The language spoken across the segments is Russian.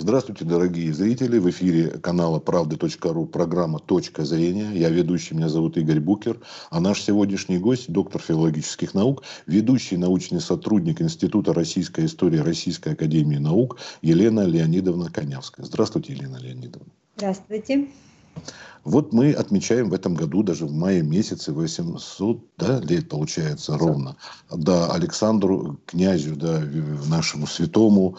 Здравствуйте, дорогие зрители. В эфире канала правды.ру программа «Точка зрения». Я ведущий, меня зовут Игорь Букер. А наш сегодняшний гость, доктор филологических наук, ведущий научный сотрудник Института российской истории Российской академии наук Елена Леонидовна Конявская. Здравствуйте, Елена Леонидовна. Здравствуйте. Вот мы отмечаем в этом году, даже в мае месяце, 800 да, лет, получается, ровно, да, Александру князю, да, нашему святому,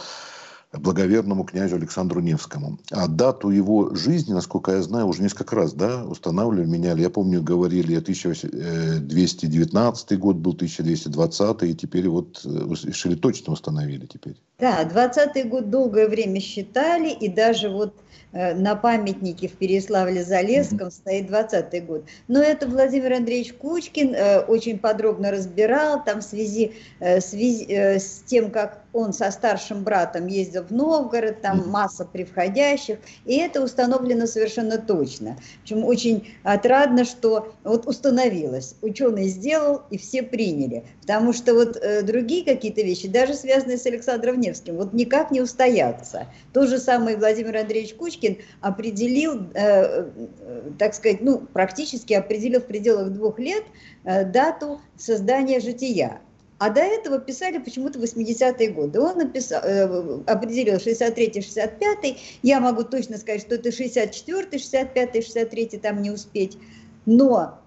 благоверному князю Александру Невскому. А дату его жизни, насколько я знаю, уже несколько раз да, устанавливали, меняли. Я помню, говорили, 1219 год был, 1220, и теперь вот э, решили точно установили теперь. Да, 20 год долгое время считали, и даже вот Э, на памятнике в Переславле-Залесском mm-hmm. стоит 20 год. Но это Владимир Андреевич Кучкин э, очень подробно разбирал, там в связи, э, связи э, с тем, как он со старшим братом ездил в Новгород, там mm-hmm. масса превходящих, и это установлено совершенно точно. Причем очень отрадно, что вот установилось, ученый сделал, и все приняли. Потому что вот э, другие какие-то вещи, даже связанные с Александром Невским, вот никак не устоятся. То же самое Владимир Андреевич Кучкин определил, э, э, так сказать, ну, практически определил в пределах двух лет э, дату создания жития. А до этого писали почему-то 80-е годы. Он написал, э, определил 63-й, 65-й. Я могу точно сказать, что это 64-й, 65-й, 63-й, там не успеть. Но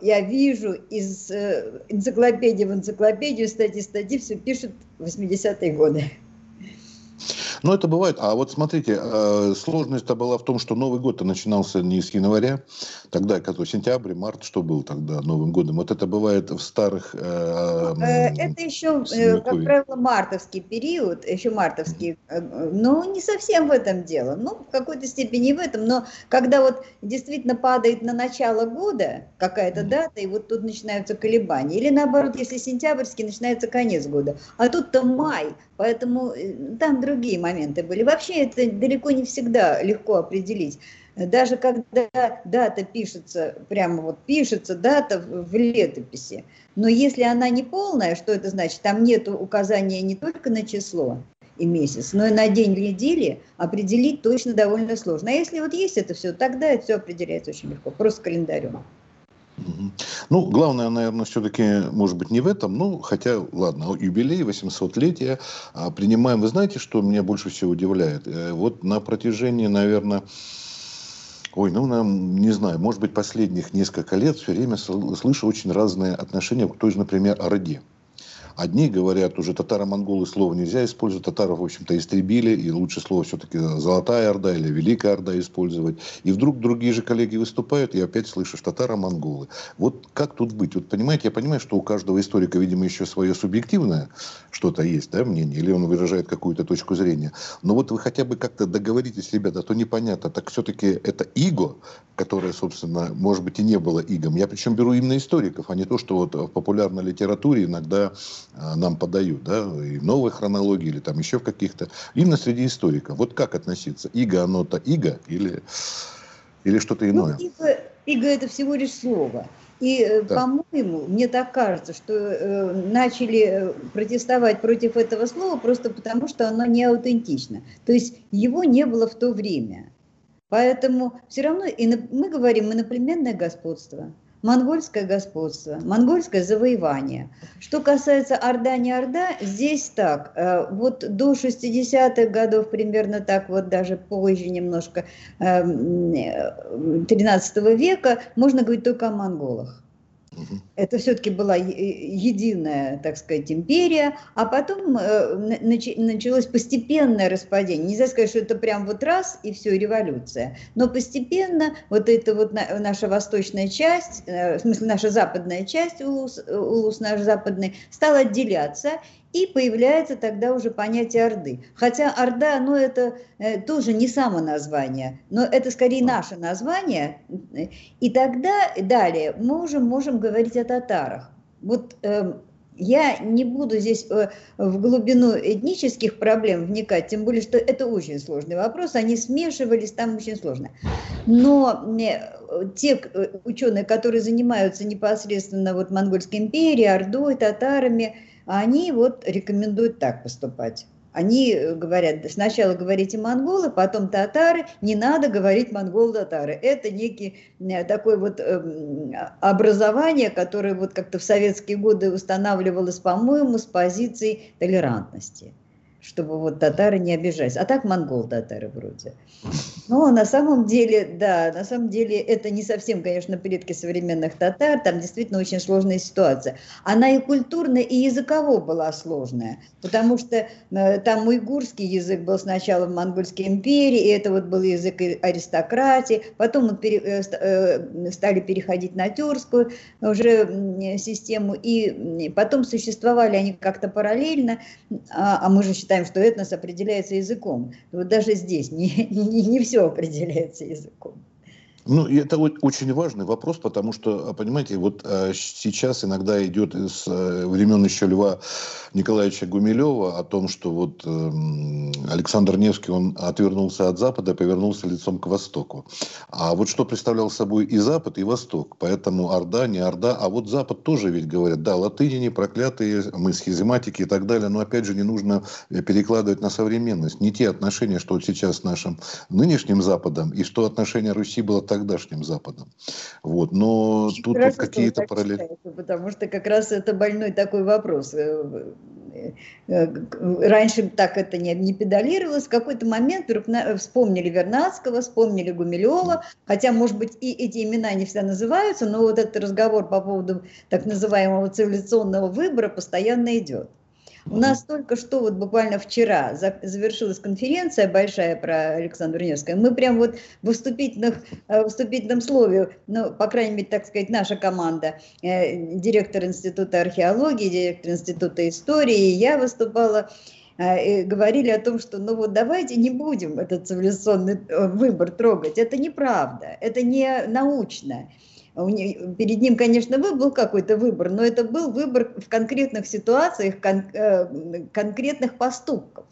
я вижу из э, энциклопедии в энциклопедию, статьи, статьи, все пишут 80-е годы. Но это бывает. А вот смотрите, э, сложность-то была в том, что Новый год начинался не с января, тогда, который сентябрь, март, что был тогда Новым годом? Вот это бывает в старых... Э, э, это еще, как правило, мартовский период, еще мартовский, но не совсем в этом дело. Ну, в какой-то степени в этом, но когда вот действительно падает на начало года какая-то дата, и вот тут начинаются колебания. Или наоборот, если сентябрьский, начинается конец года. А тут-то май, поэтому там другие моменты были. Вообще это далеко не всегда легко определить. Даже когда дата пишется, прямо вот пишется дата в летописи, но если она не полная, что это значит? Там нет указания не только на число и месяц, но и на день недели определить точно довольно сложно. А если вот есть это все, тогда это все определяется очень легко, просто календарем. Ну, главное, наверное, все-таки, может быть, не в этом, ну, хотя, ладно, юбилей, 800-летие а, принимаем. Вы знаете, что меня больше всего удивляет? Э, вот на протяжении, наверное, Ой, ну, нам, не знаю, может быть, последних несколько лет все время слышу очень разные отношения к той же, например, Орде. Одни говорят, уже татаро-монголы слова нельзя использовать, татаров, в общем-то, истребили, и лучше слово все-таки Золотая Орда или Великая Орда использовать. И вдруг другие же коллеги выступают, и опять слышишь татаро-монголы. Вот как тут быть? Вот понимаете, я понимаю, что у каждого историка, видимо, еще свое субъективное что-то есть, да, мнение, или он выражает какую-то точку зрения. Но вот вы хотя бы как-то договоритесь, ребята, а то непонятно, так все-таки это иго, которое, собственно, может быть, и не было игом. Я причем беру именно историков, а не то, что вот в популярной литературе иногда нам подают, да, и в новой хронологии, или там еще в каких-то, именно среди историков. Вот как относиться? Иго, оно-то иго или, или что-то ну, иное? Ну, иго, иго это всего лишь слово. И, э, да. по-моему, мне так кажется, что э, начали э, протестовать против этого слова просто потому, что оно не аутентично. То есть его не было в то время. Поэтому все равно и мы говорим иноплеменное господство монгольское господство, монгольское завоевание. Что касается Орда, не Орда, здесь так, э, вот до 60-х годов, примерно так, вот даже позже немножко, 13 эм, века, можно говорить только о монголах. Это все-таки была единая, так сказать, империя, а потом э, началось постепенное распадение. Нельзя сказать, что это прям вот раз и все, революция. Но постепенно вот эта вот наша восточная часть, э, в смысле наша западная часть, улус, улус наш западный, стала отделяться, и появляется тогда уже понятие Орды. Хотя Орда, ну это э, тоже не само название, но это скорее наше название. И тогда далее мы уже можем говорить о татарах. Вот э, я не буду здесь э, в глубину этнических проблем вникать, тем более, что это очень сложный вопрос, они смешивались, там очень сложно. Но э, те э, ученые, которые занимаются непосредственно вот Монгольской империей, Ордой, татарами, они вот рекомендуют так поступать. Они говорят, сначала говорите монголы, потом татары, не надо говорить монгол-татары. Это некий такое вот эм, образование, которое вот как-то в советские годы устанавливалось, по-моему, с позиции толерантности чтобы вот татары не обижались. А так монгол-татары вроде. Но на самом деле, да, на самом деле это не совсем, конечно, предки современных татар, там действительно очень сложная ситуация. Она и культурно, и языково была сложная, потому что э, там уйгурский язык был сначала в Монгольской империи, и это вот был язык аристократии, потом мы пере, э, э, стали переходить на тюркскую уже систему, и потом существовали они как-то параллельно, а, а мы же считаем, что этнос определяется языком. Вот даже здесь не, не, не все определяется языком. Ну, это очень важный вопрос, потому что, понимаете, вот э, сейчас иногда идет из э, времен еще Льва Николаевича Гумилева о том, что вот э, Александр Невский, он отвернулся от Запада, повернулся лицом к Востоку. А вот что представлял собой и Запад, и Восток. Поэтому Орда, не Орда, а вот Запад тоже ведь говорят, да, латыни проклятые, мы схизематики и так далее, но опять же не нужно перекладывать на современность. Не те отношения, что вот сейчас с нашим нынешним Западом, и что отношение Руси было так тогдашним Западом. Вот. Но Очень тут вот какие-то параллели. Потому что как раз это больной такой вопрос. Э, э, э, раньше так это не, не педалировалось. В какой-то момент вдруг вспомнили Вернадского, вспомнили Гумилева, хотя, может быть, и эти имена не всегда называются, но вот этот разговор по поводу так называемого цивилизационного выбора постоянно идет. У нас только что, вот буквально вчера, завершилась конференция большая про Александра Невского. Мы прям вот в вступительных, э, вступительном слове, ну, по крайней мере, так сказать, наша команда, э, директор Института археологии, директор Института истории, я выступала, э, говорили о том, что ну вот давайте не будем этот цивилизационный выбор трогать. Это неправда, это не научно перед ним, конечно, был какой-то выбор, но это был выбор в конкретных ситуациях, кон, э, конкретных поступков.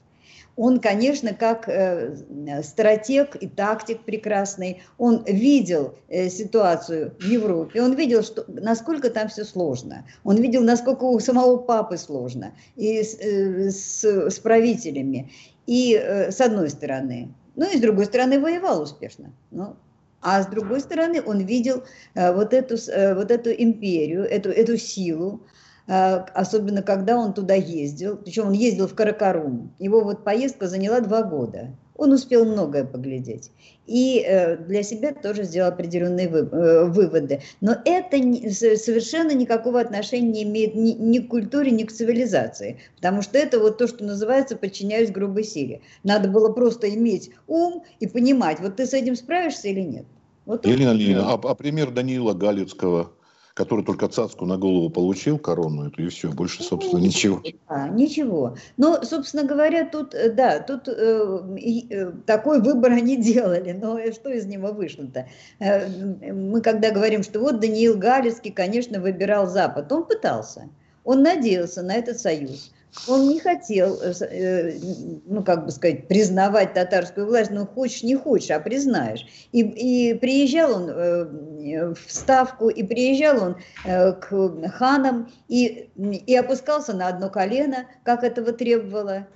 Он, конечно, как э, стратег и тактик прекрасный, он видел э, ситуацию в Европе, он видел, что, насколько там все сложно, он видел, насколько у самого папы сложно, и с, с, правителями, и с одной стороны, ну и с другой стороны воевал успешно. Ну, а с другой стороны, он видел э, вот эту, э, вот эту империю, эту, эту силу, э, особенно когда он туда ездил. Причем он ездил в Каракарум. Его вот поездка заняла два года. Он успел многое поглядеть. И для себя тоже сделал определенные выводы. Но это совершенно никакого отношения не имеет ни, ни к культуре, ни к цивилизации. Потому что это вот то, что называется «подчиняюсь грубой силе». Надо было просто иметь ум и понимать, вот ты с этим справишься или нет. Вот Елена Ильина, а, а пример Даниила Галицкого, который только цацку на голову получил, корону эту, и все, больше, ну, собственно, ничего. А, ничего. Но, собственно говоря, тут, э, да, тут э, э, такой выбор они делали, но что из него вышло-то? Э, мы когда говорим, что вот Даниил Галицкий, конечно, выбирал Запад, он пытался, он надеялся на этот союз. Он не хотел, э, э, ну, как бы сказать, признавать татарскую власть, ну, хочешь, не хочешь, а признаешь. И, и приезжал он э, в Ставку, и приезжал он к ханам, и, и опускался на одно колено, как этого требовало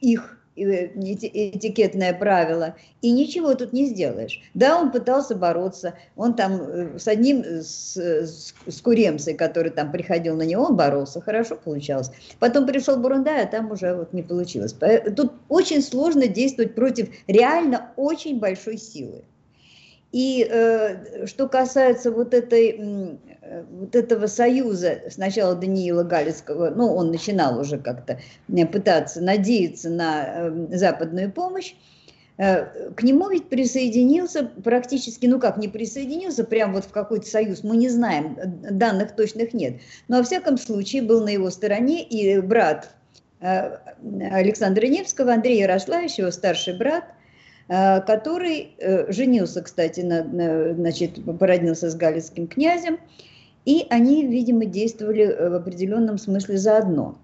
их этикетное правило, и ничего тут не сделаешь. Да, он пытался бороться, он там э, с одним, с, с, с Куремцей, который там приходил на него, он боролся, хорошо получалось. Потом пришел Бурундай, а там уже вот не получилось. Тут очень сложно действовать против реально очень большой силы. И э, что касается вот, этой, э, вот этого союза, сначала Даниила Галицкого, ну, он начинал уже как-то э, пытаться надеяться на э, западную помощь, э, к нему ведь присоединился практически, ну как, не присоединился прям вот в какой-то союз, мы не знаем, данных точных нет. Но во всяком случае был на его стороне и брат э, Александра Невского, Андрей Ярославич, его старший брат, Э, который э, женился, кстати, на, значит, породнился с галицким князем, и они, видимо, действовали э, в определенном смысле заодно.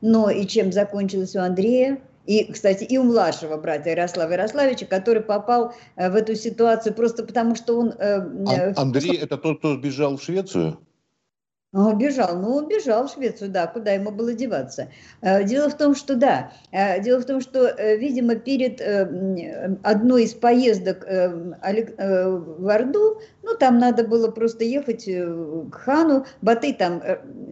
Но и чем закончилось у Андрея, и, кстати, и у младшего брата Ярослава Ярославича, который попал в эту ситуацию просто потому, что он... А, Андрей – это тот, кто сбежал в Швецию? Он убежал, ну убежал в Швецию, да, куда ему было деваться. Э, дело в том, что да, э, дело в том, что, э, видимо, перед одной из поездок в Орду, ну там надо было просто ехать к хану, Батый там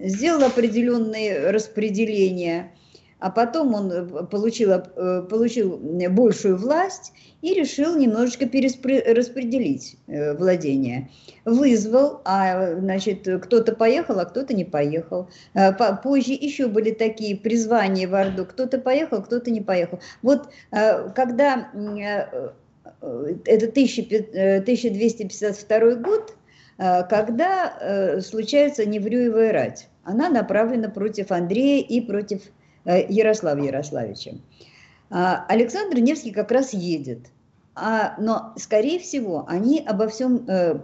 сделал определенные распределения, а потом он э, получил, э, получил большую власть и решил немножечко перераспределить э, владение. Вызвал, а значит, кто-то поехал, а кто-то не поехал. Позже еще были такие призвания в Орду, кто-то поехал, кто-то не поехал. Вот когда это 1252 год, когда случается Неврюевая рать, она направлена против Андрея и против Ярослава Ярославича. А, Александр Невский как раз едет, а, но, скорее всего, они обо всем, э,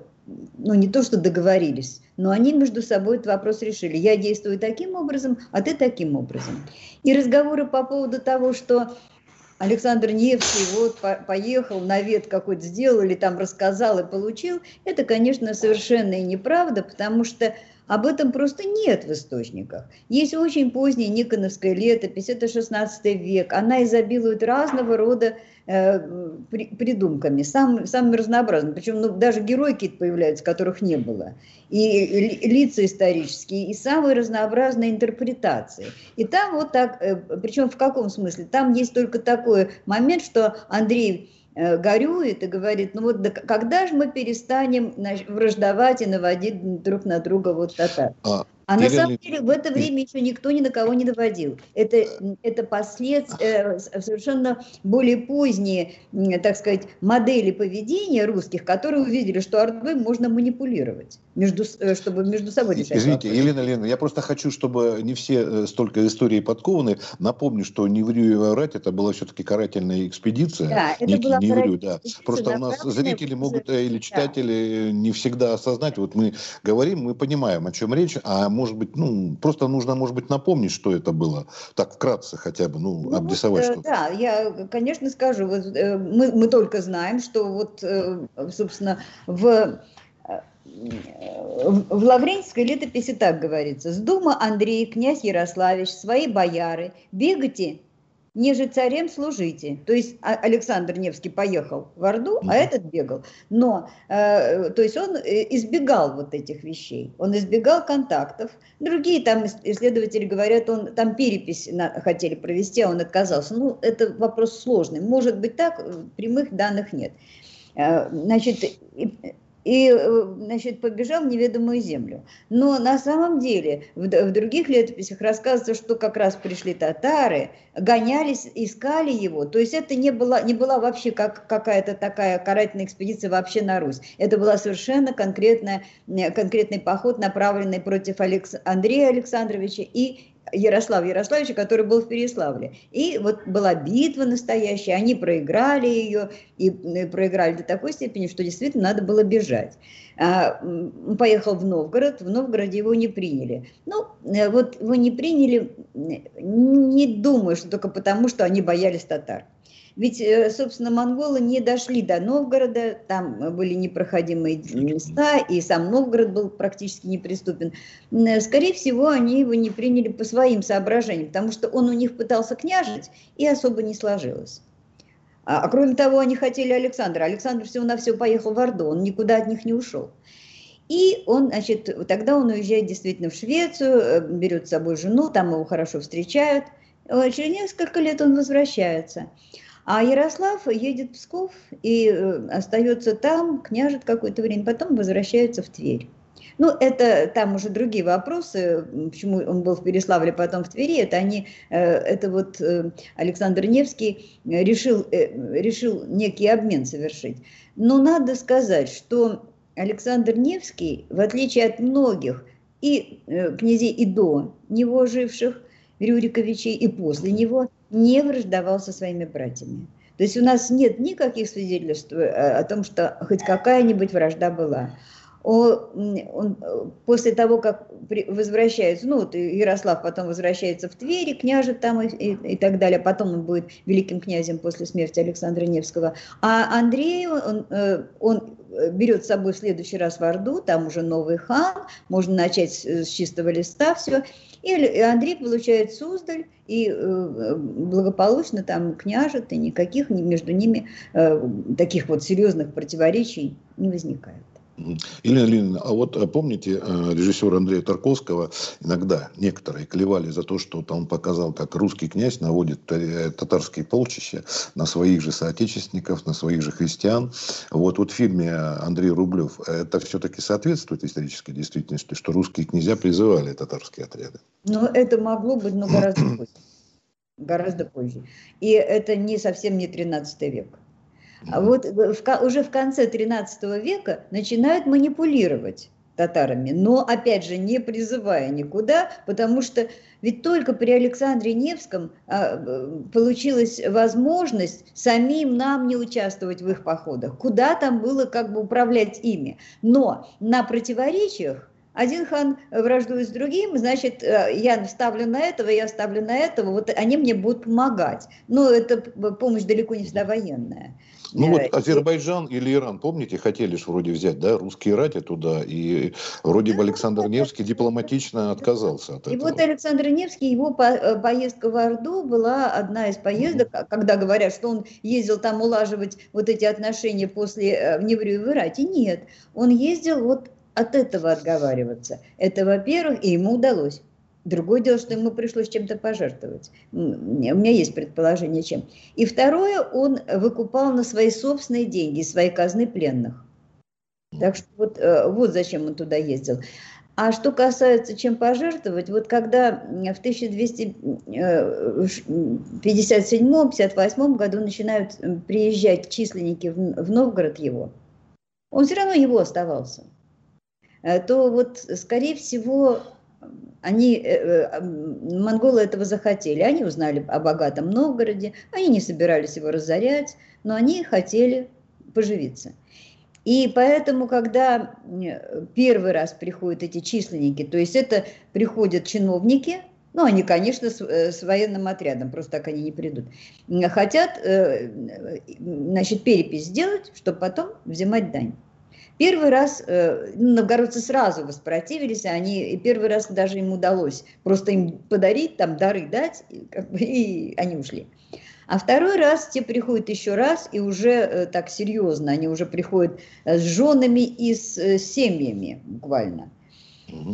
ну, не то что договорились, но они между собой этот вопрос решили. Я действую таким образом, а ты таким образом. И разговоры по поводу того, что Александр Невский вот поехал, навет какой-то сделал или там рассказал и получил, это, конечно, совершенно и неправда, потому что об этом просто нет в источниках. Есть очень поздняя Никоновская летопись, это 16 век. Она изобилует разного рода э, при, придумками, сам, самыми разнообразными. Причем ну, даже герои какие-то появляются, которых не было. И лица исторические, и самые разнообразные интерпретации. И там вот так, э, причем в каком смысле? Там есть только такой момент, что Андрей горюет и говорит, ну вот да, когда же мы перестанем враждовать и наводить друг на друга вот татар? А на самом деле в это время еще никто ни на кого не наводил. Это, это последствия, э, совершенно более поздние, так сказать, модели поведения русских, которые увидели, что Ордой можно манипулировать, между, э, чтобы между собой решать. Извините, вопрос. Елена Елена, я просто хочу, чтобы не все э, столько истории подкованы. Напомню, что Неврюева рать это была все-таки карательная экспедиция. Да, это не, была Неврю, да. Просто у нас зрители могут или читатели да. не всегда осознать. Вот мы говорим, мы понимаем, о чем речь, а может быть, ну, просто нужно, может быть, напомнить, что это было. Так, вкратце хотя бы, ну, ну обрисовать вот, что-то. Да, я, конечно, скажу. Вот, э, мы, мы только знаем, что вот, э, собственно, в в Лаврентьской летописи так говорится. «С дума Андрей, князь Ярославич, свои бояры, бегайте ниже царем служите. То есть а, Александр Невский поехал в Орду, а этот бегал. Но, э, то есть он э, избегал вот этих вещей, он избегал контактов. Другие там исследователи говорят, он там перепись на, хотели провести, а он отказался. Ну, это вопрос сложный. Может быть так, э, прямых данных нет. Э, значит, и э, значит, побежал в неведомую землю. Но на самом деле в, в других летописях рассказывается, что как раз пришли татары, гонялись, искали его. То есть это не была, не была вообще как, какая-то такая карательная экспедиция вообще на Русь. Это была совершенно конкретная, конкретный поход, направленный против Алекс... Андрея Александровича и Ярослава Ярославича, который был в Переславле. И вот была битва настоящая, они проиграли ее, и проиграли до такой степени, что действительно надо было бежать. А, поехал в Новгород, в Новгороде его не приняли. Ну, э, вот его не приняли, не думаю, что только потому, что они боялись татар. Ведь, э, собственно, монголы не дошли до Новгорода, там были непроходимые места, и сам Новгород был практически неприступен. Э, скорее всего, они его не приняли по своим соображениям, потому что он у них пытался княжить, и особо не сложилось. А, а кроме того, они хотели Александра. Александр всего на все поехал в Орду, он никуда от них не ушел. И он, значит, тогда он уезжает действительно в Швецию, э, берет с собой жену, там его хорошо встречают. Через несколько лет он возвращается. А Ярослав едет в Псков и э, остается там, княжит какое-то время, потом возвращается в Тверь. Ну, это там уже другие вопросы, почему он был в Переславле, потом в Твери, это они, э, это вот э, Александр Невский решил, решил некий обмен совершить. Но надо сказать, что Александр Невский, в отличие от многих и князей и до него живших, Рюриковичей и после него, не враждовал со своими братьями. То есть у нас нет никаких свидетельств э, о том, что хоть какая-нибудь вражда была. Он, он, после того, как возвращается, ну, вот Ярослав потом возвращается в Твери, княжит там и, и, и так далее, потом он будет великим князем после смерти Александра Невского. А Андрей, он, э, он берет с собой в следующий раз в Орду, там уже новый хан, можно начать с чистого листа все. И Андрей получает Суздаль, и э, благополучно там княжет, и никаких между ними э, таких вот серьезных противоречий не возникает. Елена Ильина, а вот э, помните э, режиссера Андрея Тарковского, иногда некоторые клевали за то, что он показал, как русский князь наводит э, татарские полчища на своих же соотечественников, на своих же христиан. Вот, вот в фильме Андрей Рублев это все-таки соответствует исторической действительности, что русские князья призывали татарские отряды? Ну, это могло быть, но гораздо позже. Гораздо позже. И это не совсем не 13 век. А вот в, уже в конце 13 века начинают манипулировать татарами, но, опять же, не призывая никуда, потому что ведь только при Александре Невском а, получилась возможность самим нам не участвовать в их походах. Куда там было как бы управлять ими. Но на противоречиях один хан враждует с другим, значит, э, я ставлю на этого, я ставлю на этого, вот они мне будут помогать. Но это помощь далеко не всегда военная. Ну вот Азербайджан или Иран, помните, хотели же вроде взять, да, русские рати туда, и вроде бы Александр Невский дипломатично отказался от этого. И вот Александр Невский, его э, поездка в Орду была одна из поездок, mm-hmm. когда говорят, что он ездил там улаживать вот эти отношения после э, в Неврию в Ирате. Нет, он ездил вот от этого отговариваться. Это, во-первых, и ему удалось. Другое дело, что ему пришлось чем-то пожертвовать. У меня есть предположение, чем. И второе, он выкупал на свои собственные деньги, свои казны пленных. Так что вот, э, вот зачем он туда ездил. А что касается чем пожертвовать, вот когда в 1257-58 году начинают приезжать численники в Новгород его, он все равно его оставался. Э, то вот, скорее всего, они, э, э, монголы этого захотели, они узнали о богатом Новгороде, они не собирались его разорять, но они хотели поживиться. И поэтому, когда первый раз приходят эти численники, то есть это приходят чиновники, ну, они, конечно, с, с военным отрядом, просто так они не придут, хотят, значит, перепись сделать, чтобы потом взимать дань. Первый раз э, ну, новгородцы сразу воспротивились, они, и первый раз даже им удалось просто им подарить, там дары дать, и, как бы, и они ушли. А второй раз те приходят еще раз, и уже э, так серьезно, они уже приходят э, с женами и с э, семьями буквально.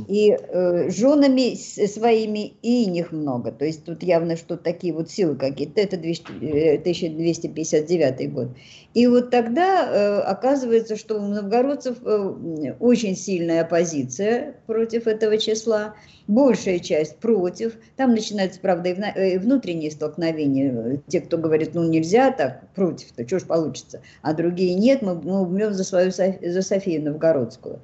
И э, женами своими и них много. То есть тут явно что такие вот силы какие-то. Это 200, 1259 э, год. И вот тогда э, оказывается, что у новгородцев э, очень сильная оппозиция против этого числа. Большая часть против. Там начинаются, правда, и э, внутренние столкновения. Те, кто говорит, ну нельзя так, против-то, что ж получится. А другие нет, мы, мы умрем за свою за Софию Новгородскую.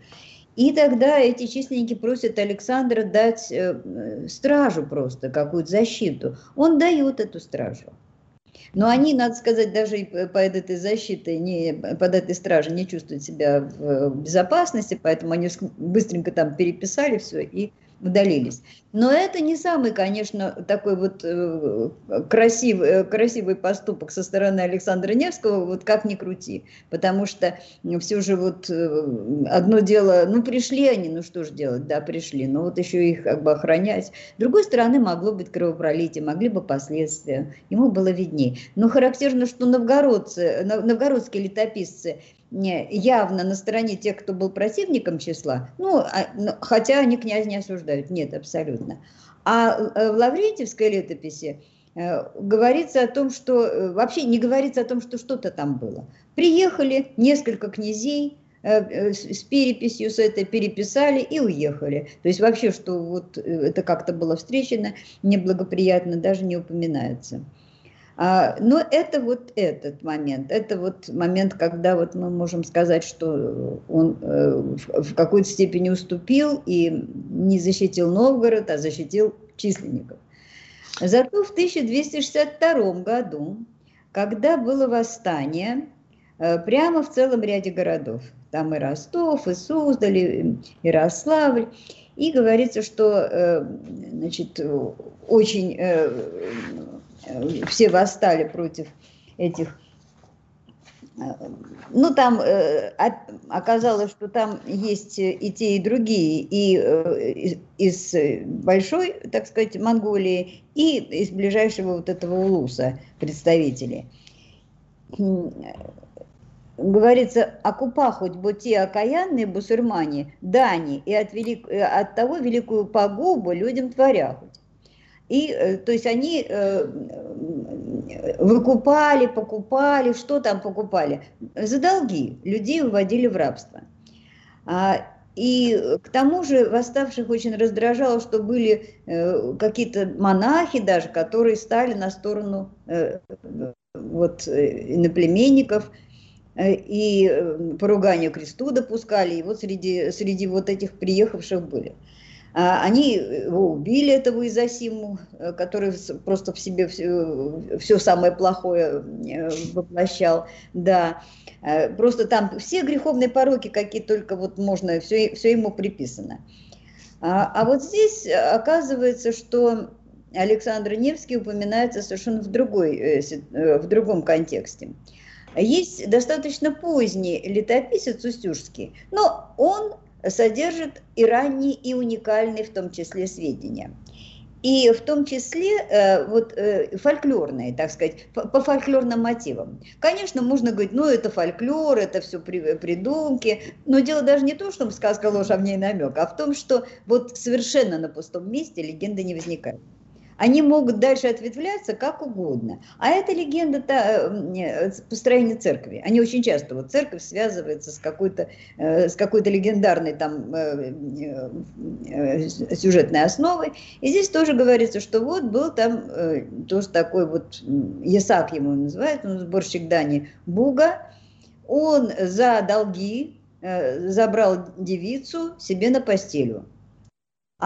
И тогда эти численники просят Александра дать э, стражу просто, какую-то защиту. Он дает эту стражу. Но они, надо сказать, даже под этой защитой, не, под этой стражей не чувствуют себя в безопасности, поэтому они быстренько там переписали все и удалились. Но это не самый, конечно, такой вот э, красивый, э, красивый поступок со стороны Александра Невского, вот как ни крути. Потому что все же вот э, одно дело, ну пришли они, ну что же делать, да, пришли, но вот еще их как бы охранять. С другой стороны, могло быть кровопролитие, могли бы последствия, ему было видней. Но характерно, что новгородцы, новгородские летописцы явно на стороне тех, кто был противником числа, ну, а, ну, хотя они князь не осуждают, нет, абсолютно. А э, в Лаврентьевской летописи э, говорится о том, что э, вообще не говорится о том, что что-то там было. Приехали несколько князей, с переписью с этой переписали и уехали. То есть вообще, что вот это как-то было встречено неблагоприятно, даже не упоминается. А, но это вот этот момент, это вот момент, когда вот мы можем сказать, что он э, в какой-то степени уступил и не защитил Новгород, а защитил численников. Зато в 1262 году, когда было восстание, э, прямо в целом ряде городов, там и Ростов, и Суздаль, и Ярославль, и говорится, что э, значит, очень все восстали против этих ну, там э, оказалось, что там есть и те, и другие, и э, из большой, так сказать, Монголии, и из ближайшего вот этого улуса представители. Говорится, окупа хоть бы те окаянные бусурмане, дани, и от, велик, от того великую погубу людям творя хоть. И, э, то есть они э, выкупали, покупали, что там покупали? За долги людей уводили в рабство. А, и к тому же восставших очень раздражало, что были э, какие-то монахи даже, которые стали на сторону вот, иноплеменников, и поруганию кресту допускали, и вот среди, среди вот этих приехавших были. Они его убили, этого Изосиму, э, который просто в себе все, все самое плохое э, воплощал. Да. Э, просто там все греховные пороки, какие только вот можно, все, все ему приписано. А, а вот здесь оказывается, что Александр Невский упоминается совершенно в, другой, в другом контексте. Есть достаточно поздний летописец Устюжский, но он содержит и ранние, и уникальные в том числе сведения. И в том числе э, вот э, фольклорные, так сказать, по, по фольклорным мотивам. Конечно, можно говорить, ну это фольклор, это все при, придумки, но дело даже не то, чтобы сказка ложь, а в ней намек, а в том, что вот совершенно на пустом месте легенда не возникает. Они могут дальше ответвляться как угодно. А это легенда э, построения церкви. Они очень часто, вот церковь связывается с какой-то э, с какой-то легендарной там э, сюжетной основой. И здесь тоже говорится, что вот был там тоже такой вот, Есак ему называют, он сборщик дани Буга, он за долги забрал девицу себе на постелю.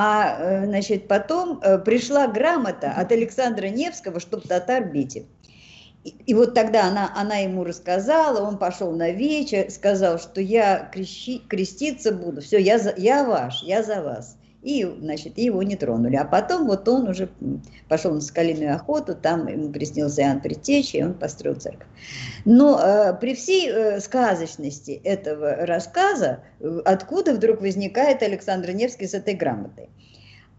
А э, значит, потом э, пришла грамота от Александра Невского, чтобы татар бить. И, и вот тогда она, она ему рассказала, он пошел на вечер, сказал, что я крещи, креститься буду, все, я, за, я ваш, я за вас и, значит, его не тронули. А потом вот он уже пошел на скалиную охоту, там ему приснился Иоанн Предтеча, и он построил церковь. Но э, при всей э, сказочности этого рассказа, э, откуда вдруг возникает Александр Невский с этой грамотой?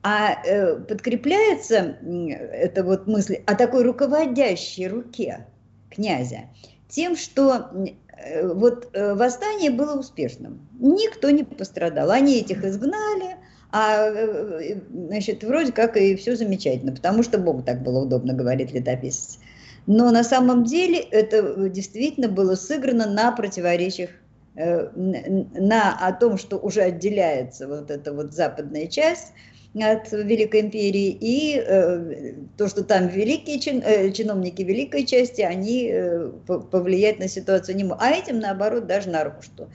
А э, подкрепляется э, эта вот мысль о такой руководящей руке князя тем, что э, вот э, восстание было успешным. Никто не пострадал. Они этих изгнали, а э, значит, вроде как и все замечательно, потому что Богу так было удобно, говорит летописец. Но на самом деле это действительно было сыграно на противоречиях, э, на о том, что уже отделяется вот эта вот западная часть от Великой империи, и э, то, что там великие чин, чиновники великой части, они э, повлиять на ситуацию не могут. А этим, наоборот, даже на руку, что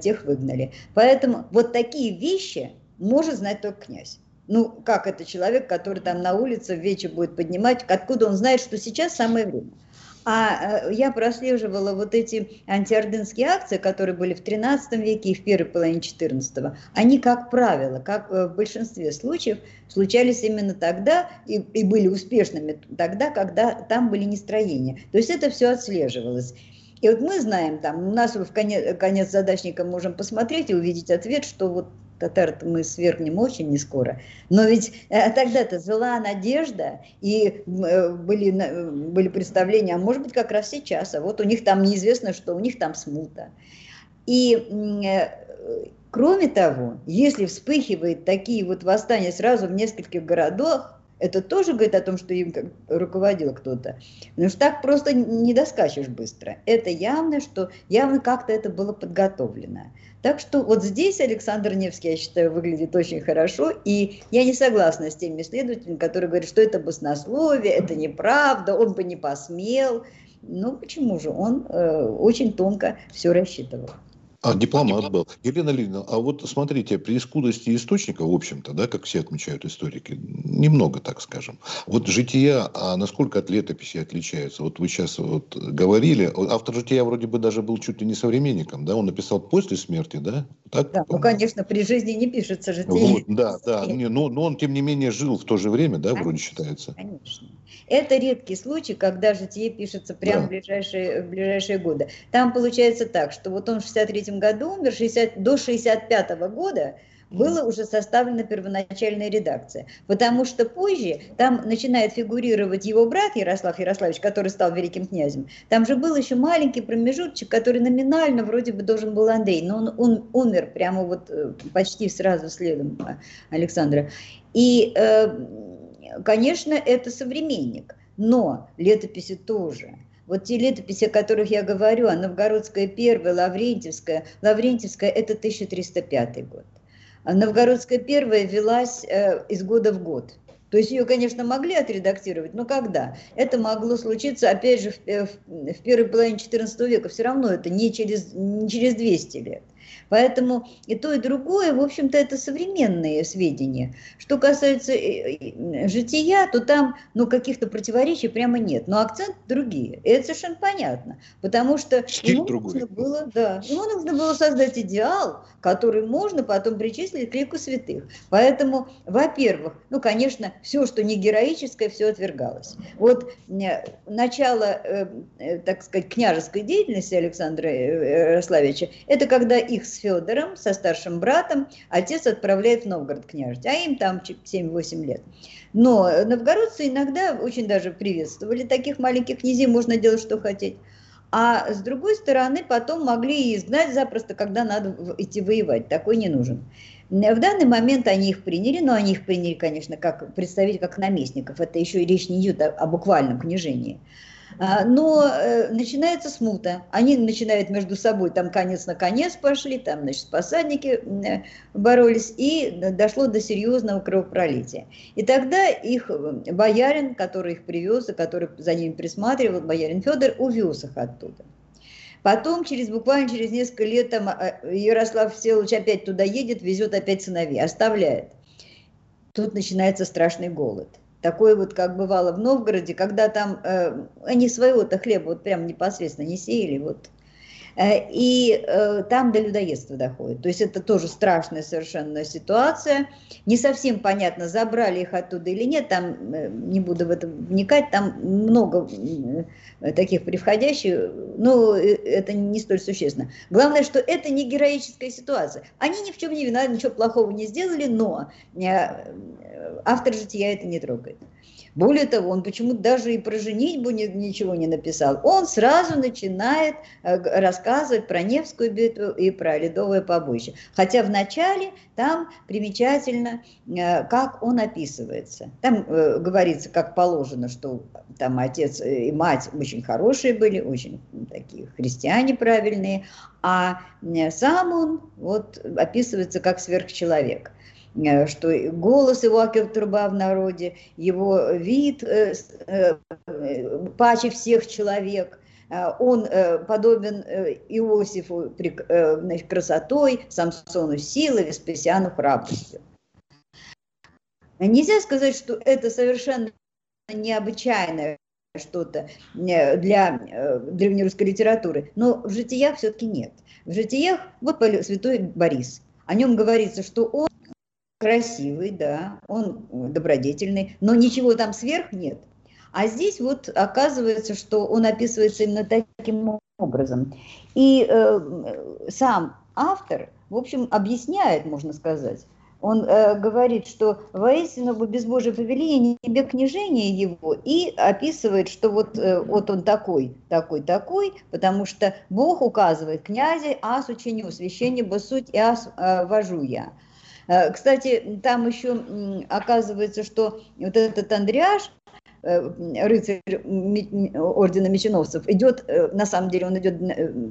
тех выгнали. Поэтому вот такие вещи, может знать только князь. Ну, как это человек, который там на улице в вечер будет поднимать, откуда он знает, что сейчас самое время. А э, я прослеживала вот эти антиордынские акции, которые были в 13 веке и в первой половине 14 Они, как правило, как в большинстве случаев, случались именно тогда и, и были успешными тогда, когда там были нестроения. То есть это все отслеживалось. И вот мы знаем, там, у нас в конец, конец задачника можем посмотреть и увидеть ответ, что вот татар мы свергнем очень не скоро. Но ведь э, тогда-то жила надежда, и э, были, были представления, а может быть как раз сейчас, а вот у них там неизвестно, что у них там смута. И э, кроме того, если вспыхивает такие вот восстания сразу в нескольких городах, это тоже говорит о том, что им руководил кто-то. Потому что так просто не доскачешь быстро. Это явно, что явно как-то это было подготовлено. Так что вот здесь Александр Невский, я считаю, выглядит очень хорошо, и я не согласна с теми исследователями, которые говорят, что это баснословие, это неправда, он бы не посмел. Ну почему же? Он э, очень тонко все рассчитывал. А дипломат был. Елена Лидовна, а вот смотрите, при скудости источника, в общем-то, да, как все отмечают историки, немного, так скажем. Вот жития, а насколько от летописи отличаются? Вот вы сейчас вот говорили, автор жития вроде бы даже был чуть ли не современником, да, он написал после смерти, да? Так, да, ну, конечно, при жизни не пишется житие. Вот, да, да, не, но, но он, тем не менее, жил в то же время, да, конечно, вроде считается? Конечно. Это редкий случай, когда житие пишется прямо да. в, ближайшие, в ближайшие годы. Там получается так, что вот он в 63 году умер, 60, до 65 -го года была уже составлена первоначальная редакция. Потому что позже там начинает фигурировать его брат Ярослав Ярославич, который стал великим князем. Там же был еще маленький промежуточек, который номинально вроде бы должен был Андрей, но он, он умер прямо вот э, почти сразу следом Александра. И, э, конечно, это современник, но летописи тоже – вот те летописи, о которых я говорю, а Новгородская первая, Лаврентьевская, Лаврентьевская – это 1305 год. А Новгородская первая велась э, из года в год. То есть ее, конечно, могли отредактировать, но когда? Это могло случиться, опять же, в, в, в первой половине XIV века. Все равно это не через, не через 200 лет. Поэтому и то, и другое, в общем-то, это современные сведения. Что касается э, э, жития, то там ну, каких-то противоречий прямо нет. Но акцент другие. И это совершенно понятно. Потому что ему нужно, было, да, ему нужно было создать идеал, который можно потом причислить к лику святых. Поэтому, во-первых, ну, конечно, все, что не героическое, все отвергалось. Вот э, начало, так сказать, княжеской деятельности Александра Ярославича, это когда их с Федором, со старшим братом, отец отправляет в Новгород княжить, а им там 7-8 лет. Но новгородцы иногда очень даже приветствовали таких маленьких князей, можно делать, что хотеть. А с другой стороны, потом могли и изгнать запросто, когда надо идти воевать. Такой не нужен. В данный момент они их приняли, но они их приняли, конечно, как представителей, как наместников. Это еще и речь не идет о, о буквальном княжении. А, но э, начинается смута. Они начинают между собой, там конец на конец пошли, там, значит, посадники э, боролись, и дошло до серьезного кровопролития. И тогда их э, боярин, который их привез, и который за ними присматривал, боярин Федор, увез их оттуда. Потом, через буквально через несколько лет, там, Ярослав Всеволодович опять туда едет, везет опять сыновей, оставляет. Тут начинается страшный голод. Такое вот, как бывало в Новгороде, когда там э, они своего-то хлеба вот прям непосредственно не сеяли, вот и э, там до людоедства доходит. То есть это тоже страшная совершенно ситуация. Не совсем понятно, забрали их оттуда или нет, там э, не буду в это вникать, там много таких превходящих, но это не столь существенно. Главное, что это не героическая ситуация. Они ни в чем не виноваты, ничего плохого не сделали, но автор жития это не трогает. Более того, он почему-то даже и про женитьбу ни, ничего не написал. Он сразу начинает э, рассказывать про Невскую битву и про Ледовое побоище. Хотя вначале там примечательно, э, как он описывается. Там э, говорится, как положено, что там отец и мать очень хорошие были, очень такие христиане правильные, а сам он вот описывается как сверхчеловек. Э, что голос его, как труба в народе, его вид э, э, паче всех человек, он подобен Иосифу красотой, Самсону силой, Веспасиану храбростью. Нельзя сказать, что это совершенно необычайное что-то для древнерусской литературы, но в житиях все-таки нет. В житиях, вот святой Борис, о нем говорится, что он красивый, да, он добродетельный, но ничего там сверх нет. А здесь вот оказывается, что он описывается именно таким образом. И э, сам автор, в общем, объясняет, можно сказать, он э, говорит, что воистину без Божьего повеления не княжение его, и описывает, что вот, э, вот он такой, такой, такой, потому что Бог указывает князе, ас ученю, священник, суть и ас э, вожу я. Э, кстати, там еще оказывается, что вот этот Андреаш, э, рыцарь ордена меченовцев, идет, э, на самом деле он идет,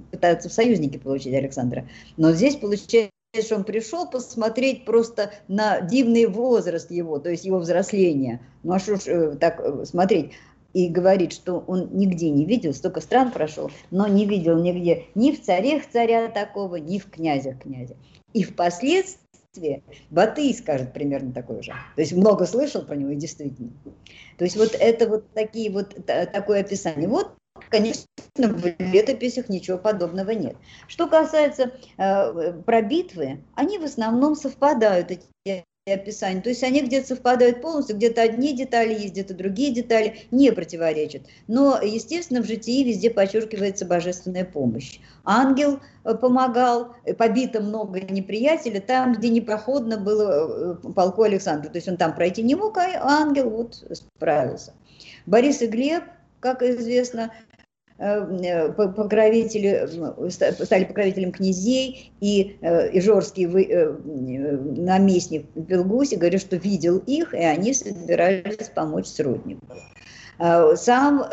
пытается в союзники получить Александра, но здесь получается что он пришел посмотреть просто на дивный возраст его, то есть его взросление. Ну а что ж так смотреть? И говорит, что он нигде не видел, столько стран прошел, но не видел нигде ни в царях царя такого, ни в князях князя. И впоследствии действие. Батый скажет примерно такое же. То есть много слышал про него и действительно. То есть вот это вот такие вот такое описание. Вот Конечно, в летописях ничего подобного нет. Что касается э, про битвы, они в основном совпадают, эти описания. То есть они где-то совпадают полностью, где-то одни детали есть, где-то другие детали не противоречат. Но, естественно, в житии везде подчеркивается божественная помощь. Ангел э, помогал, э, побито много неприятеля, там, где непроходно было э, полку Александра. То есть он там пройти не мог, а ангел вот справился. Борис и Глеб, как известно, покровители, стали покровителем князей, и э, Ижорский э, наместник Пелгуси говорит, что видел их, и они собирались помочь сроднику. Сам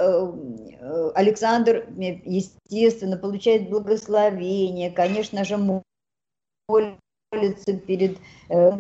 Александр, естественно, получает благословение, конечно же, молится перед э,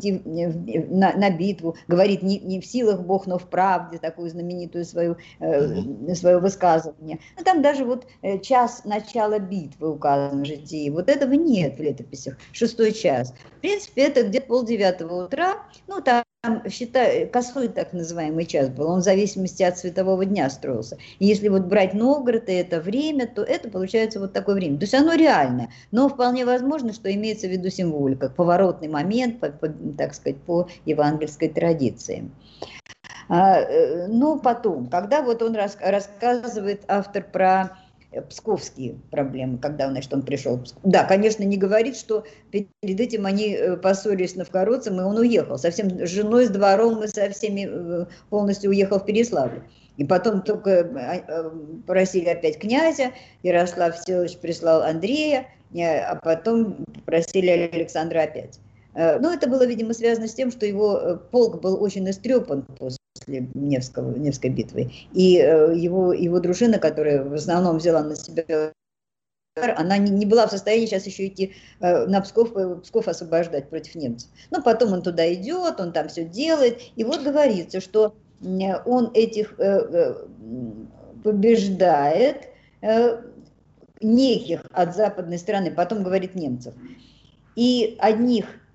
на, на битву, говорит не, не в силах Бог, но в правде, такую знаменитую свою, э, свое высказывание. Ну, там даже вот э, час начала битвы указан в житии. Вот этого нет в летописях. Шестой час. В принципе, это где-то полдевятого утра. Ну, там считай, косой так называемый час был, он в зависимости от светового дня строился. И если вот брать Новгород и это время, то это получается вот такое время. То есть оно реальное, но вполне возможно, что имеется в виду символика, поворотный момент, так сказать, по евангельской традиции. А, э, но потом, когда вот он рас, рассказывает автор про псковские проблемы, когда значит, он пришел. Да, конечно, не говорит, что перед этим они э, поссорились с новгородцем, и он уехал. Совсем с женой, с двором и со всеми э, полностью уехал в Переславль. И потом только просили опять князя, Ярослав Всеволодович прислал Андрея, а потом просили Александра опять. Ну, это было, видимо, связано с тем, что его полк был очень истрепан после Невского, Невской битвы. И э, его, его дружина, которая в основном взяла на себя она не, была в состоянии сейчас еще идти э, на Псков, э, Псков освобождать против немцев. Но потом он туда идет, он там все делает. И вот говорится, что он этих э, э, побеждает э, неких от западной стороны, потом говорит немцев. И одних Э,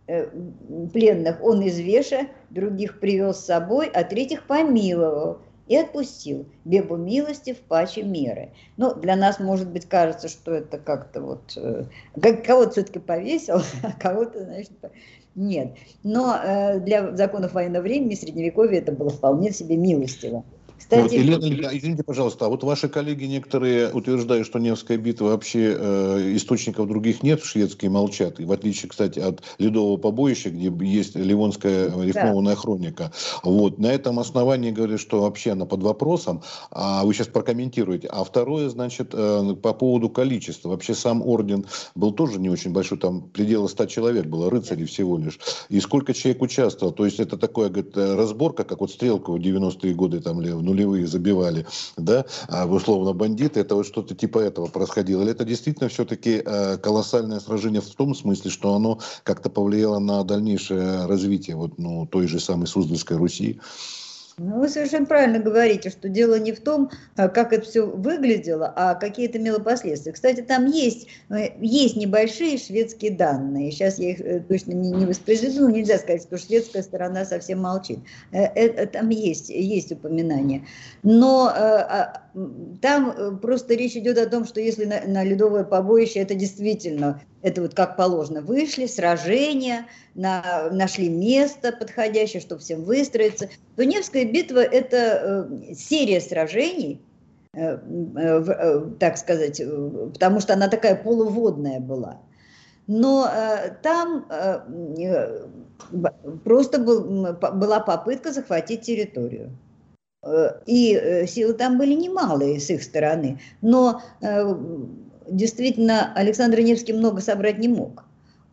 пленных он из Веша, других привел с собой, а третьих помиловал и отпустил. Бебу милости в паче меры. Ну, для нас, может быть, кажется, что это как-то вот... Э, как, кого-то все-таки повесил, а кого-то, значит, нет. Но э, для законов военного времени, средневековья, это было вполне себе милостиво. Кстати, вот, Елена, извините, пожалуйста, а вот ваши коллеги некоторые утверждают, что Невская битва вообще э, источников других нет, шведские молчат, и в отличие, кстати, от Ледового побоища, где есть Ливонская рифмованная да. хроника. Вот, на этом основании говорят, что вообще она под вопросом, а вы сейчас прокомментируете. А второе, значит, э, по поводу количества. Вообще сам орден был тоже не очень большой, там пределы 100 человек было, рыцарей всего лишь. И сколько человек участвовало? То есть это такое, говорит, разборка, как вот Стрелка в 90-е годы, там, или нулевые забивали, да, а условно бандиты, это вот что-то типа этого происходило. Или это действительно все-таки э, колоссальное сражение в том смысле, что оно как-то повлияло на дальнейшее развитие вот, ну, той же самой Суздальской Руси? Ну, вы совершенно правильно говорите, что дело не в том, а, как это все выглядело, а какие это имело последствия. Кстати, там есть, э, есть небольшие шведские данные. Сейчас я их э, точно не, не воспроизведу, нельзя сказать, что шведская сторона совсем молчит. Это, там есть, есть упоминания. Но а, там просто речь идет о том, что если на, на ледовое побоище, это действительно это вот как положено, вышли, сражения, на, нашли место подходящее, чтобы всем выстроиться. То Невская битва – это э, серия сражений, э, э, э, так сказать, э, потому что она такая полуводная была. Но э, там просто был, была попытка захватить территорию. И силы там были немалые с их стороны, но действительно Александр Невский много собрать не мог.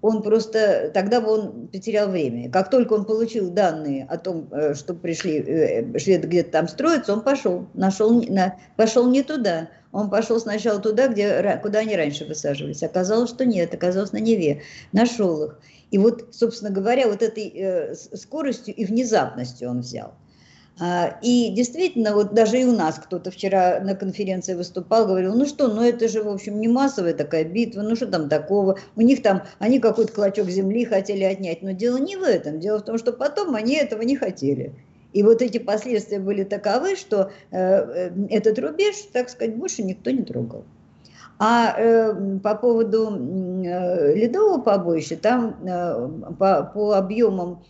Он просто, тогда бы он потерял время. Как только он получил данные о том, э, что пришли э, шведы где-то там строиться, он пошел, нашел, на, пошел не туда. Он пошел сначала туда, где, куда они раньше высаживались. Оказалось, что нет, оказалось на Неве. Нашел их. И вот, собственно говоря, вот этой э, скоростью и внезапностью он взял. А, и действительно, вот даже и у нас кто-то вчера на конференции выступал, говорил, ну что, ну это же, в общем, не массовая такая битва, ну что там такого, у них там, они какой-то клочок земли хотели отнять, но дело не в этом, дело в том, что потом они этого не хотели. И вот эти последствия были таковы, что э, э этот рубеж, так сказать, больше никто не трогал. А э, по поводу э, ледового побоища, там э, по, по объемам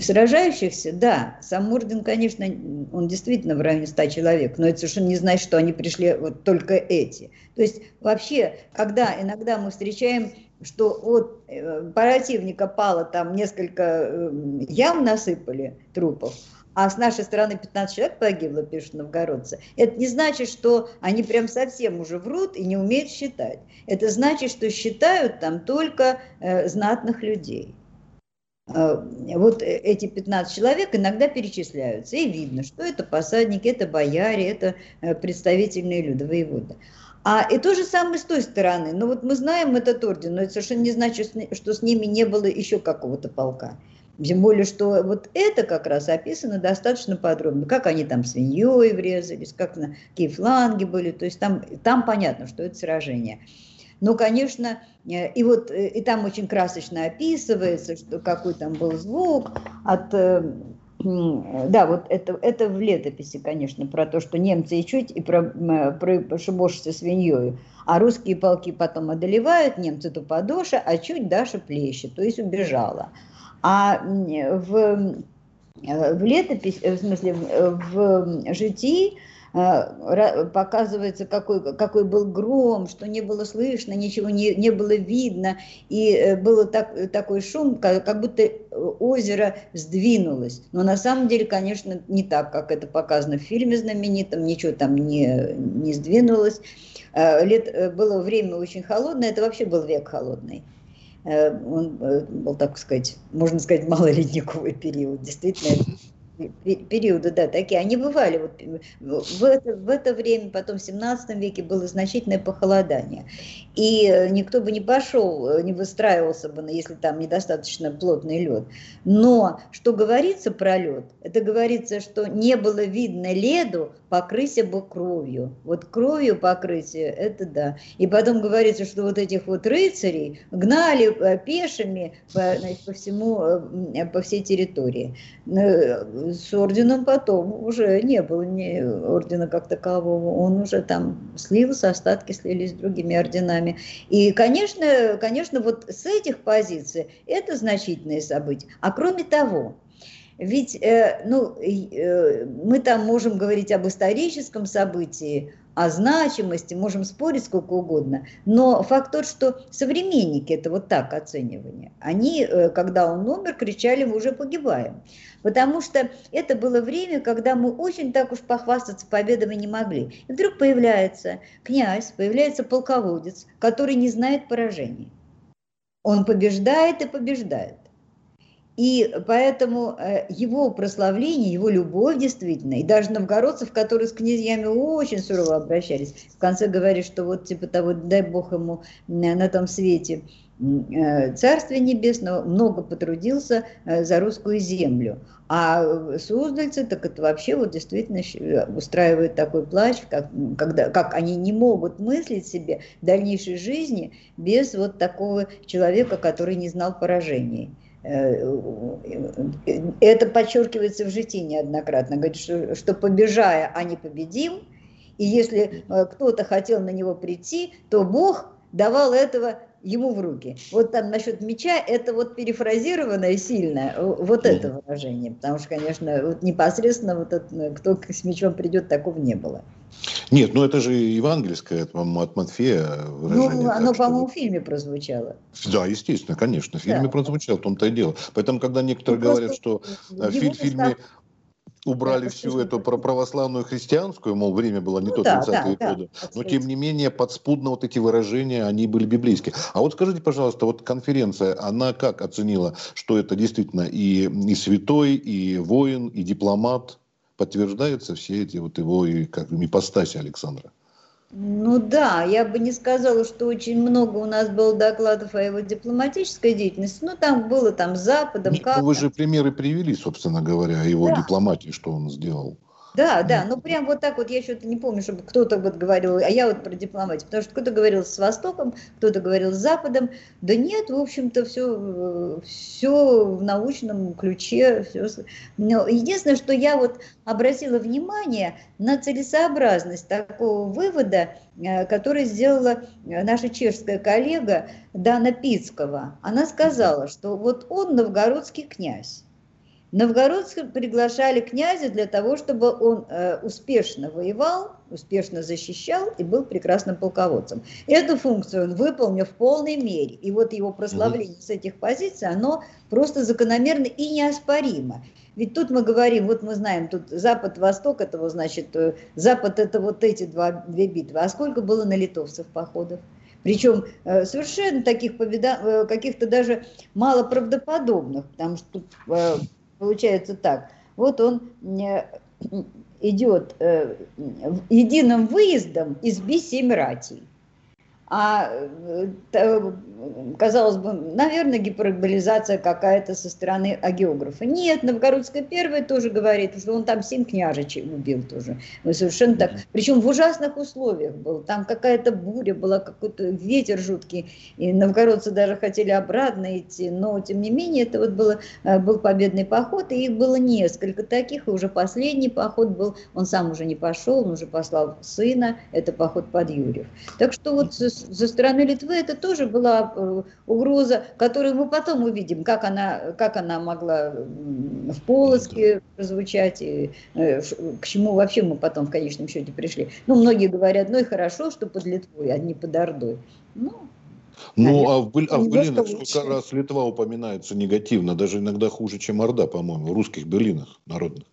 сражающихся, да, сам орден, конечно, он действительно в районе 100 человек, но это совершенно не значит, что они пришли вот только эти. То есть вообще, когда иногда мы встречаем, что от э, противника пало там несколько э, ям насыпали трупов, а с нашей стороны 15 человек погибло, пишут новгородцы, это не значит, что они прям совсем уже врут и не умеют считать. Это значит, что считают там только э, знатных людей. А, вот э, эти 15 человек иногда перечисляются, и видно, что это посадники, это бояре, это э, представительные люди, воеводы. А и то же самое с той стороны. Но вот мы знаем этот орден, но это совершенно не значит, что с ними не было еще какого-то полка. Тем более, что вот это как раз описано достаточно подробно, как они там свиньей врезались, как на какие фланги были, то есть там, там понятно, что это сражение. Но, конечно, э, и вот э, и там очень красочно описывается, что какой там был звук от э, да, вот это, это в летописи, конечно, про то, что немцы и чуть, и про, про шибошься свиньей, а русские полки потом одолевают, немцы Туподоша, а чуть Даша плещет, то есть убежала. А в, в летописи, в смысле, в житии показывается, какой, какой был гром, что не было слышно, ничего не, не было видно, и э, был так, такой шум, как, как будто озеро сдвинулось. Но на самом деле, конечно, не так, как это показано в фильме знаменитом, ничего там не, не сдвинулось. А, лет, э, было время очень холодное, это вообще был век холодный э, он был, так сказать, можно сказать, малоледниковый период. Действительно, периоды, да, такие, они бывали вот в это, в это время, потом в 17 веке было значительное похолодание. И э, никто бы не пошел, э, не выстраивался бы, если там недостаточно плотный лед. Но что говорится про лед, это говорится, что не было видно леду, покрытие бы кровью. Вот кровью покрытие, это да. И потом говорится, что вот этих вот рыцарей гнали э, пешими по, значит, по всему, по всей территории с орденом потом уже не было ни ордена как такового, он уже там слился, остатки слились с другими орденами. И, конечно, конечно, вот с этих позиций это значительные события. А кроме того, ведь э, ну, э, мы там можем говорить об историческом событии, о значимости, можем спорить сколько угодно, но факт тот, что современники это вот так оценивание, они, э, когда он умер, кричали, мы уже погибаем. Потому что это было время, когда мы очень так уж похвастаться победами не могли. И вдруг появляется князь, появляется полководец, который не знает поражений. Он побеждает и побеждает. И поэтому э, его прославление, его любовь действительно, и даже новгородцев, которые с князьями очень сурово обращались, в конце говорит, что вот типа того, дай Бог ему на том свете э, Царствие Небесного, много потрудился э, за русскую землю. А суздальцы, так это вообще вот действительно устраивают такой плач, как, когда, как они не могут мыслить себе дальнейшей жизни без вот такого человека, который не знал поражений. Э, это подчеркивается в житии неоднократно. Говорит, что, что побежая, а не победим. И если э, кто-то хотел на него прийти, то Бог давал этого ему в руки. Вот там насчет меча, это вот перефразированное сильное, вот это выражение. Потому что, конечно, вот непосредственно вот это, кто с мечом придет, такого не было. Нет, ну это же евангельское, это, по-моему, от Матфея выражение. Ну, оно, по-моему, в фильме прозвучало. Да, естественно, конечно, в фильме да. прозвучало, в том-то и дело. Поэтому, когда некоторые ну, говорят, что в фильме убрали всю эту православную христианскую, мол, время было не ну, то, 30-е да, годы, да, но тем не менее подспудно вот эти выражения, они были библейские. А вот скажите, пожалуйста, вот конференция, она как оценила, что это действительно и, и святой, и воин, и дипломат? Подтверждаются все эти вот его и как ипостаси Александра? Ну да, я бы не сказала, что очень много у нас было докладов о его дипломатической деятельности. Ну там было там с Западом. Нет, ну, вы же примеры привели, собственно говоря, о его да. дипломатии, что он сделал. Да, да, ну прям вот так вот, я что-то не помню, чтобы кто-то вот говорил, а я вот про дипломатию, потому что кто-то говорил с Востоком, кто-то говорил с Западом, да нет, в общем-то, все, все в научном ключе, все. Но единственное, что я вот обратила внимание на целесообразность такого вывода, э, который сделала наша чешская коллега Дана Пицкого. Она сказала, что вот он новгородский князь, Новгородцы приглашали князя для того, чтобы он э, успешно воевал, успешно защищал и был прекрасным полководцем. Эту функцию он выполнил в полной мере. И вот его прославление с этих позиций, оно просто закономерно и неоспоримо. Ведь тут мы говорим, вот мы знаем, тут Запад-Восток, это вот, значит, э, Запад это вот эти два, две битвы. А сколько было на литовцев походов? Причем э, совершенно таких победа, э, каких-то даже малоправдоподобных, потому что Получается так. Вот он э, идет э, единым выездом из Бисемратий. А э, казалось бы, наверное, гиперболизация какая-то со стороны агеографа. Нет, Новгородская первая тоже говорит, что он там семь княжичей убил тоже. Мы совершенно так. Причем в ужасных условиях был. Там какая-то буря была, какой-то ветер жуткий. И новгородцы даже хотели обратно идти. Но, тем не менее, это вот было, э, был победный поход, и их было несколько таких. И уже последний поход был, он сам уже не пошел, он уже послал сына. Это поход под Юрьев. Так что вот со стороны Литвы это тоже была угроза, которую мы потом увидим, как она, как она могла в Полоцке прозвучать, и э, к чему вообще мы потом в конечном счете пришли. Ну, многие говорят, ну и хорошо, что под Литвой, а не под Ордой. Ну, ну, а в, а в Берлинах сколько раз Литва упоминается негативно, даже иногда хуже, чем Орда, по-моему, в русских Берлинах народных.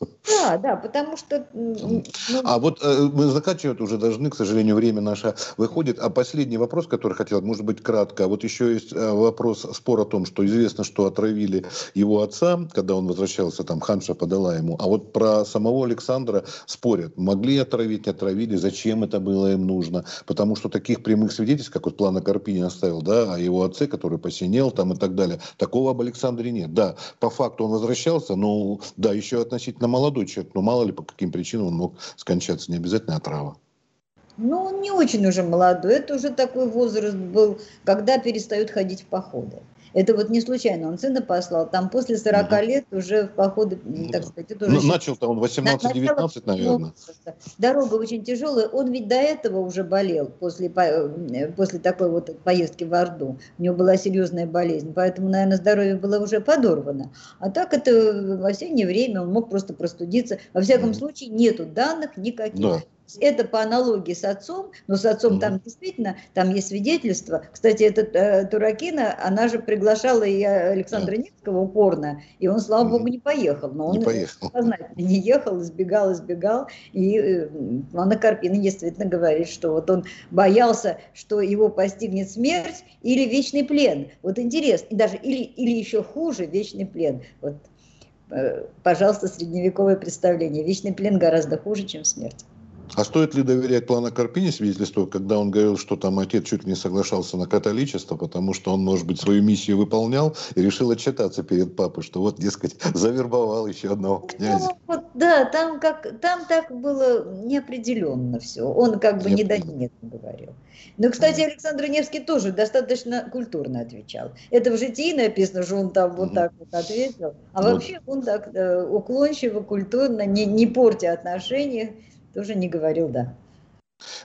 Да, да, потому что... Ну... А вот э, мы заканчивать уже должны, к сожалению, время наше выходит. А последний вопрос, который хотел, может быть, кратко. А вот еще есть э, вопрос, спор о том, что известно, что отравили его отца, когда он возвращался, там Ханша подала ему. А вот про самого Александра спорят. Могли отравить, не отравили, зачем это было им нужно. Потому что таких прямых свидетельств, как вот Плана Карпини оставил, да, о его отце, который посинел там и так далее, такого об Александре нет. Да, по факту он возвращался, но, да, еще относительно молодой молодой человек, но мало ли по каким причинам он мог скончаться, не обязательно отрава. Ну, он не очень уже молодой, это уже такой возраст был, когда перестают ходить в походы. Это вот не случайно, он сына послал, там после 40 угу. лет уже в походы, ну, так сказать, это уже... Начал-то он 18-19, наверное. Дорога очень тяжелая, он ведь до этого уже болел, после, э, после такой вот поездки в Орду. У него была серьезная болезнь, поэтому, наверное, здоровье было уже подорвано. А так это в осеннее время он мог просто простудиться. Во всяком угу. случае, нету данных никаких. Да. Это по аналогии с отцом, но с отцом mm там действительно, там есть свидетельства. Кстати, эта э, Туракина, она же приглашала и Александра yeah. Невского упорно, и он, слава mm богу, не поехал. Но он не поехал. сознательно не ехал, избегал, избегал. И э, Анна Карпина действительно говорит, что вот он боялся, что его постигнет смерть или вечный плен. Вот интересно, и даже или, или еще хуже, вечный плен. Вот, э, пожалуйста, средневековое представление. Вечный плен гораздо хуже, чем смерть. А стоит ли доверять плану Карпини свидетельству, когда он говорил, что там отец чуть ли не соглашался на католичество, потому что он, может быть, свою миссию выполнял и решил отчитаться перед папой, что вот, дескать, завербовал еще одного князя. Ну, вот, да, там, как, там так было неопределенно все. Он как бы не да нет говорил. Но, кстати, Александр Невский тоже достаточно культурно отвечал. Это в житии написано, что он там вот так вот ответил. А вообще он так э, уклончиво, культурно, не, не портя отношения, тоже не говорил «да».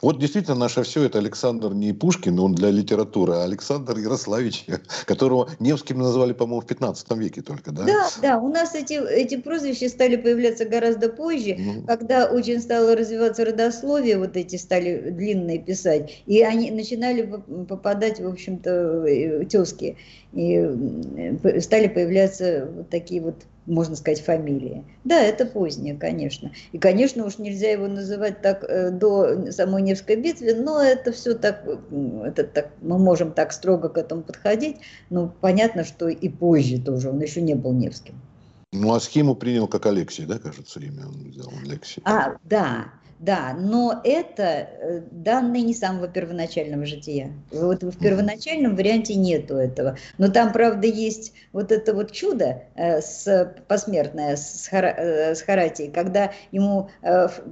Вот действительно наше все это Александр не Пушкин, он для литературы, а Александр Ярославич, которого Невским назвали, по-моему, в 15 веке только, да? Да, да, у нас эти, эти прозвища стали появляться гораздо позже, ну. когда очень стало развиваться родословие, вот эти стали длинные писать, и они начинали попадать, в общем-то, э, тезки, и э, стали появляться вот такие вот можно сказать, фамилия. Да, это позднее, конечно. И, конечно, уж нельзя его называть так э, до самой Невской битвы, но это все так, это так, мы можем так строго к этому подходить, но понятно, что и позже тоже, он еще не был Невским. Ну, а схему принял как Алексей, да, кажется, имя он взял, Алексей. А, да, да, но это э, данные не самого первоначального жития. Вот в первоначальном варианте нету этого. Но там, правда, есть вот это вот чудо э, с, посмертное с, э, с Харатией, когда ему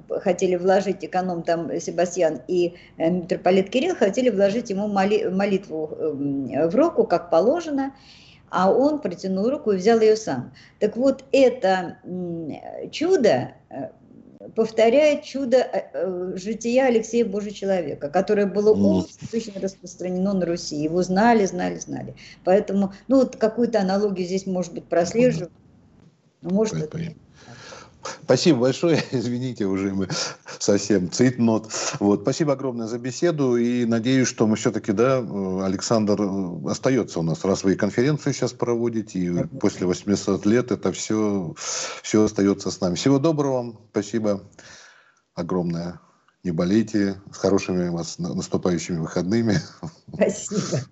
хотели вложить эконом там Себастьян и митрополит Кирилл хотели вложить ему моли, молитву э, в руку, как положено, а он протянул руку и взял ее сам. Так вот, это чудо повторяет чудо э, э, жития Алексея Божий человека, которое было очень распространено на Руси. Его знали, знали, знали. Поэтому, ну, вот какую-то аналогию здесь, может быть, прослеживаю. Но может, это... Спасибо большое. Извините, уже мы совсем цитнот. Вот. Спасибо огромное за беседу. И надеюсь, что мы все-таки, да, Александр э, остается у нас, раз вы и конференцию сейчас проводите, и после 800 лет это все, все остается с нами. Всего доброго вам. Спасибо огромное. Не болейте. С хорошими вас наступающими выходными. Спасибо.